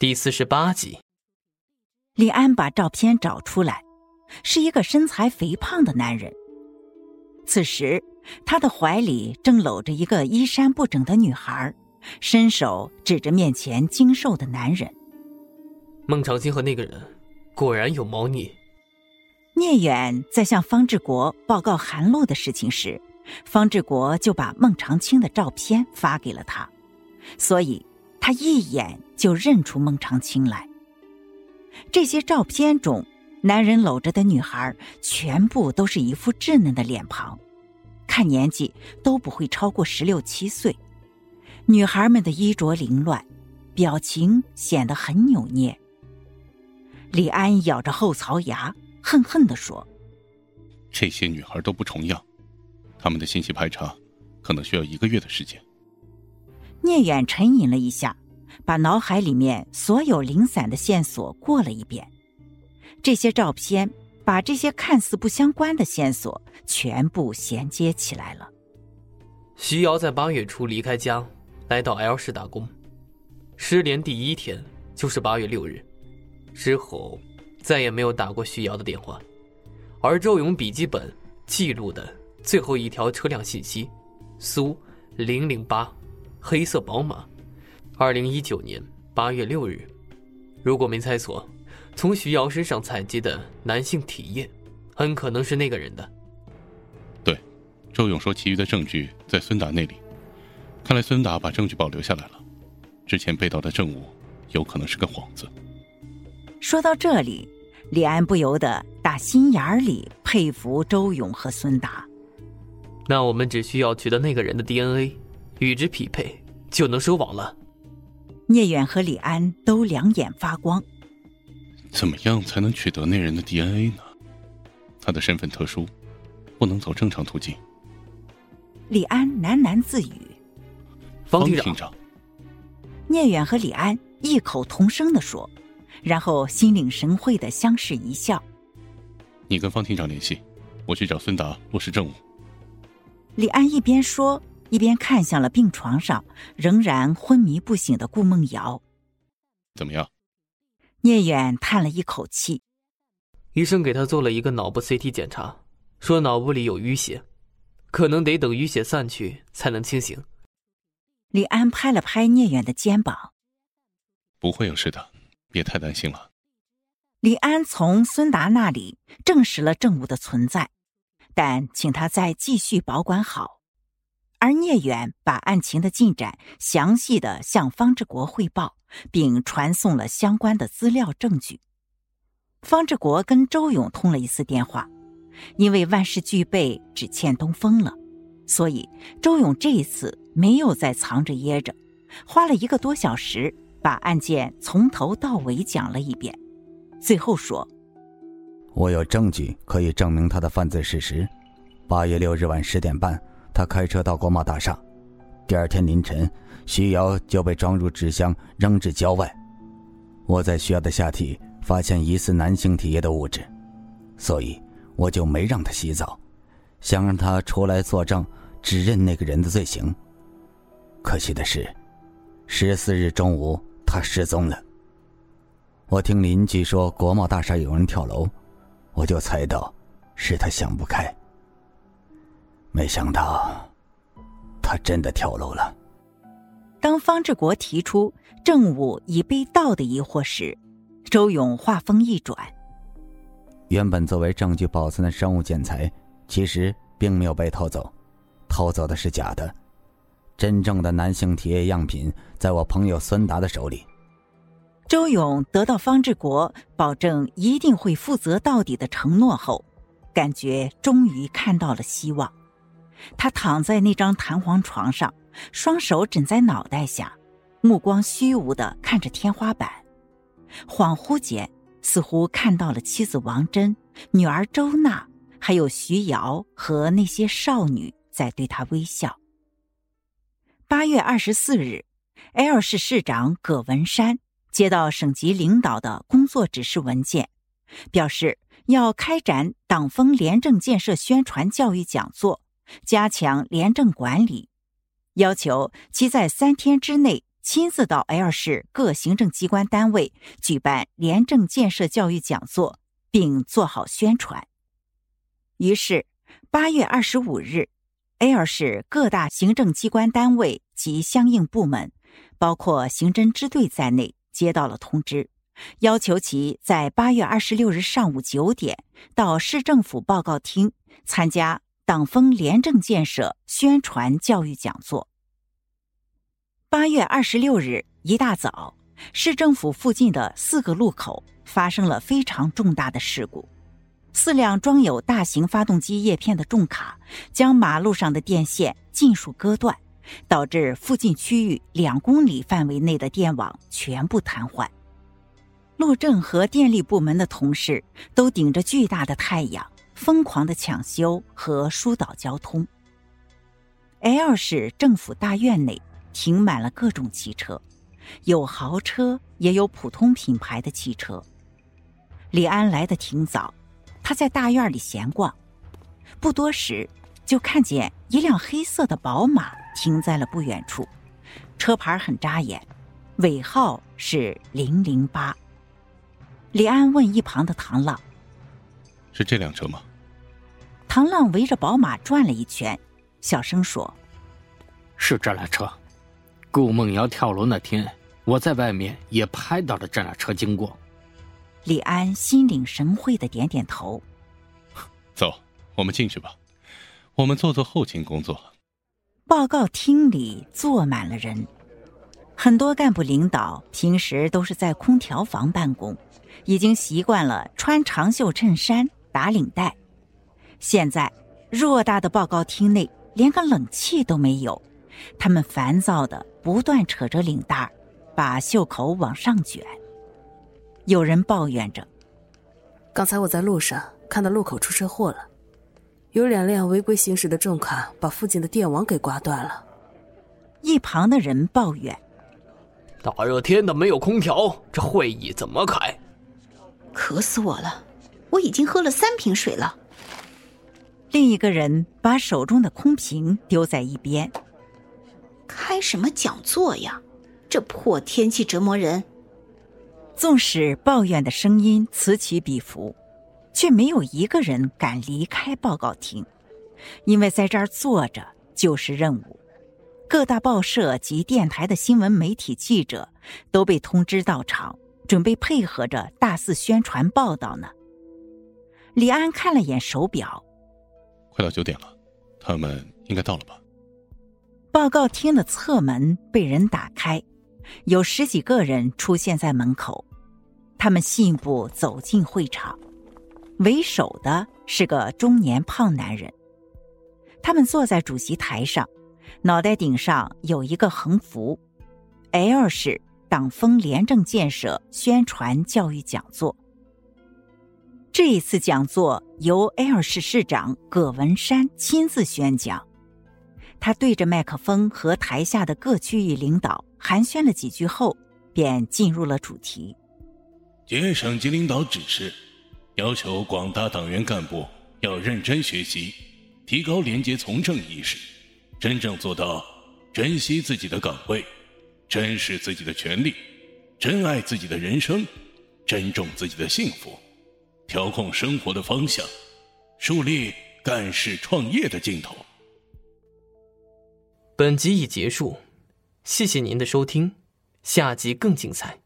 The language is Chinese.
第四十八集，李安把照片找出来，是一个身材肥胖的男人。此时，他的怀里正搂着一个衣衫不整的女孩，伸手指着面前精瘦的男人。孟长青和那个人果然有猫腻。聂远在向方志国报告韩露的事情时，方志国就把孟长青的照片发给了他，所以。他一眼就认出孟长青来。这些照片中，男人搂着的女孩全部都是一副稚嫩的脸庞，看年纪都不会超过十六七岁。女孩们的衣着凌乱，表情显得很扭捏。李安咬着后槽牙，恨恨地说：“这些女孩都不重样，他们的信息排查可能需要一个月的时间。”聂远沉吟了一下，把脑海里面所有零散的线索过了一遍。这些照片把这些看似不相关的线索全部衔接起来了。徐瑶在八月初离开家，来到 L 市打工。失联第一天就是八月六日，之后再也没有打过徐瑶的电话。而周勇笔记本记录的最后一条车辆信息：苏零零八。黑色宝马，二零一九年八月六日。如果没猜错，从徐瑶身上采集的男性体液，很可能是那个人的。对，周勇说其余的证据在孙达那里，看来孙达把证据保留下来了。之前被盗的证物有可能是个幌子。说到这里，李安不由得打心眼里佩服周勇和孙达。那我们只需要取得那个人的 DNA。与之匹配，就能收网了。聂远和李安都两眼发光。怎么样才能取得那人的 DNA 呢？他的身份特殊，不能走正常途径。李安喃喃自语：“方厅长。”聂远和李安异口同声的说，然后心领神会的相视一笑。你跟方厅长联系，我去找孙达落实政务。李安一边说。一边看向了病床上仍然昏迷不醒的顾梦瑶，怎么样？聂远叹了一口气，医生给他做了一个脑部 CT 检查，说脑部里有淤血，可能得等淤血散去才能清醒。李安拍了拍聂远的肩膀，不会有事的，别太担心了。李安从孙达那里证实了证物的存在，但请他再继续保管好。而聂远把案情的进展详细的向方志国汇报，并传送了相关的资料证据。方志国跟周勇通了一次电话，因为万事俱备，只欠东风了，所以周勇这一次没有再藏着掖着，花了一个多小时把案件从头到尾讲了一遍，最后说：“我有证据可以证明他的犯罪事实。八月六日晚十点半。”他开车到国贸大厦，第二天凌晨，徐瑶就被装入纸箱扔至郊外。我在徐瑶的下体发现疑似男性体液的物质，所以我就没让他洗澡，想让他出来作证，指认那个人的罪行。可惜的是，十四日中午他失踪了。我听邻居说国贸大厦有人跳楼，我就猜到是他想不开。没想到，他真的跳楼了。当方志国提出证物已被盗的疑惑时，周勇话锋一转：“原本作为证据保存的生物检材，其实并没有被偷走，偷走的是假的。真正的男性体液样品在我朋友孙达的手里。”周勇得到方志国保证一定会负责到底的承诺后，感觉终于看到了希望。他躺在那张弹簧床上，双手枕在脑袋下，目光虚无的看着天花板。恍惚间，似乎看到了妻子王珍、女儿周娜，还有徐瑶和那些少女在对他微笑。八月二十四日，L 市市长葛文山接到省级领导的工作指示文件，表示要开展党风廉政建设宣传教育讲座。加强廉政管理，要求其在三天之内亲自到 L 市各行政机关单位举办廉政建设教育讲座，并做好宣传。于是，八月二十五日，L 市各大行政机关单位及相应部门，包括刑侦支队在内，接到了通知，要求其在八月二十六日上午九点到市政府报告厅参加党风廉政建设宣传教育讲座。八月二十六日一大早，市政府附近的四个路口发生了非常重大的事故。四辆装有大型发动机叶片的重卡将马路上的电线尽数割断，导致附近区域两公里范围内的电网全部瘫痪。路政和电力部门的同事都顶着巨大的太阳，疯狂的抢修和疏导交通。L 市政府大院内停满了各种汽车，有豪车，也有普通品牌的汽车。李安来的挺早。他在大院里闲逛，不多时，就看见一辆黑色的宝马停在了不远处，车牌很扎眼，尾号是零零八。李安问一旁的唐浪：“是这辆车吗？”唐浪围着宝马转了一圈，小声说：“是这辆车。顾梦瑶跳楼那天，我在外面也拍到了这辆车经过。”李安心领神会的点点头。走，我们进去吧。我们做做后勤工作。报告厅里坐满了人，很多干部领导平时都是在空调房办公，已经习惯了穿长袖衬衫、打领带。现在，偌大的报告厅内连个冷气都没有，他们烦躁的不断扯着领带，把袖口往上卷。有人抱怨着：“刚才我在路上看到路口出车祸了，有两辆违规行驶的重卡把附近的电网给刮断了。”一旁的人抱怨：“大热天的没有空调，这会议怎么开？渴死我了！我已经喝了三瓶水了。”另一个人把手中的空瓶丢在一边：“开什么讲座呀？这破天气折磨人。”纵使抱怨的声音此起彼伏，却没有一个人敢离开报告厅，因为在这儿坐着就是任务。各大报社及电台的新闻媒体记者都被通知到场，准备配合着大肆宣传报道呢。李安看了眼手表，快到九点了，他们应该到了吧？报告厅的侧门被人打开，有十几个人出现在门口。他们信步走进会场，为首的是个中年胖男人。他们坐在主席台上，脑袋顶上有一个横幅：“L 市党风廉政建设宣传教育讲座。”这一次讲座由 L 市市长葛文山亲自宣讲。他对着麦克风和台下的各区域领导寒暄了几句后，便进入了主题。接省级领导指示，要求广大党员干部要认真学习，提高廉洁从政意识，真正做到珍惜自己的岗位，珍视自己的权利，珍爱自己的人生，珍重自己的幸福，调控生活的方向，树立干事创业的劲头。本集已结束，谢谢您的收听，下集更精彩。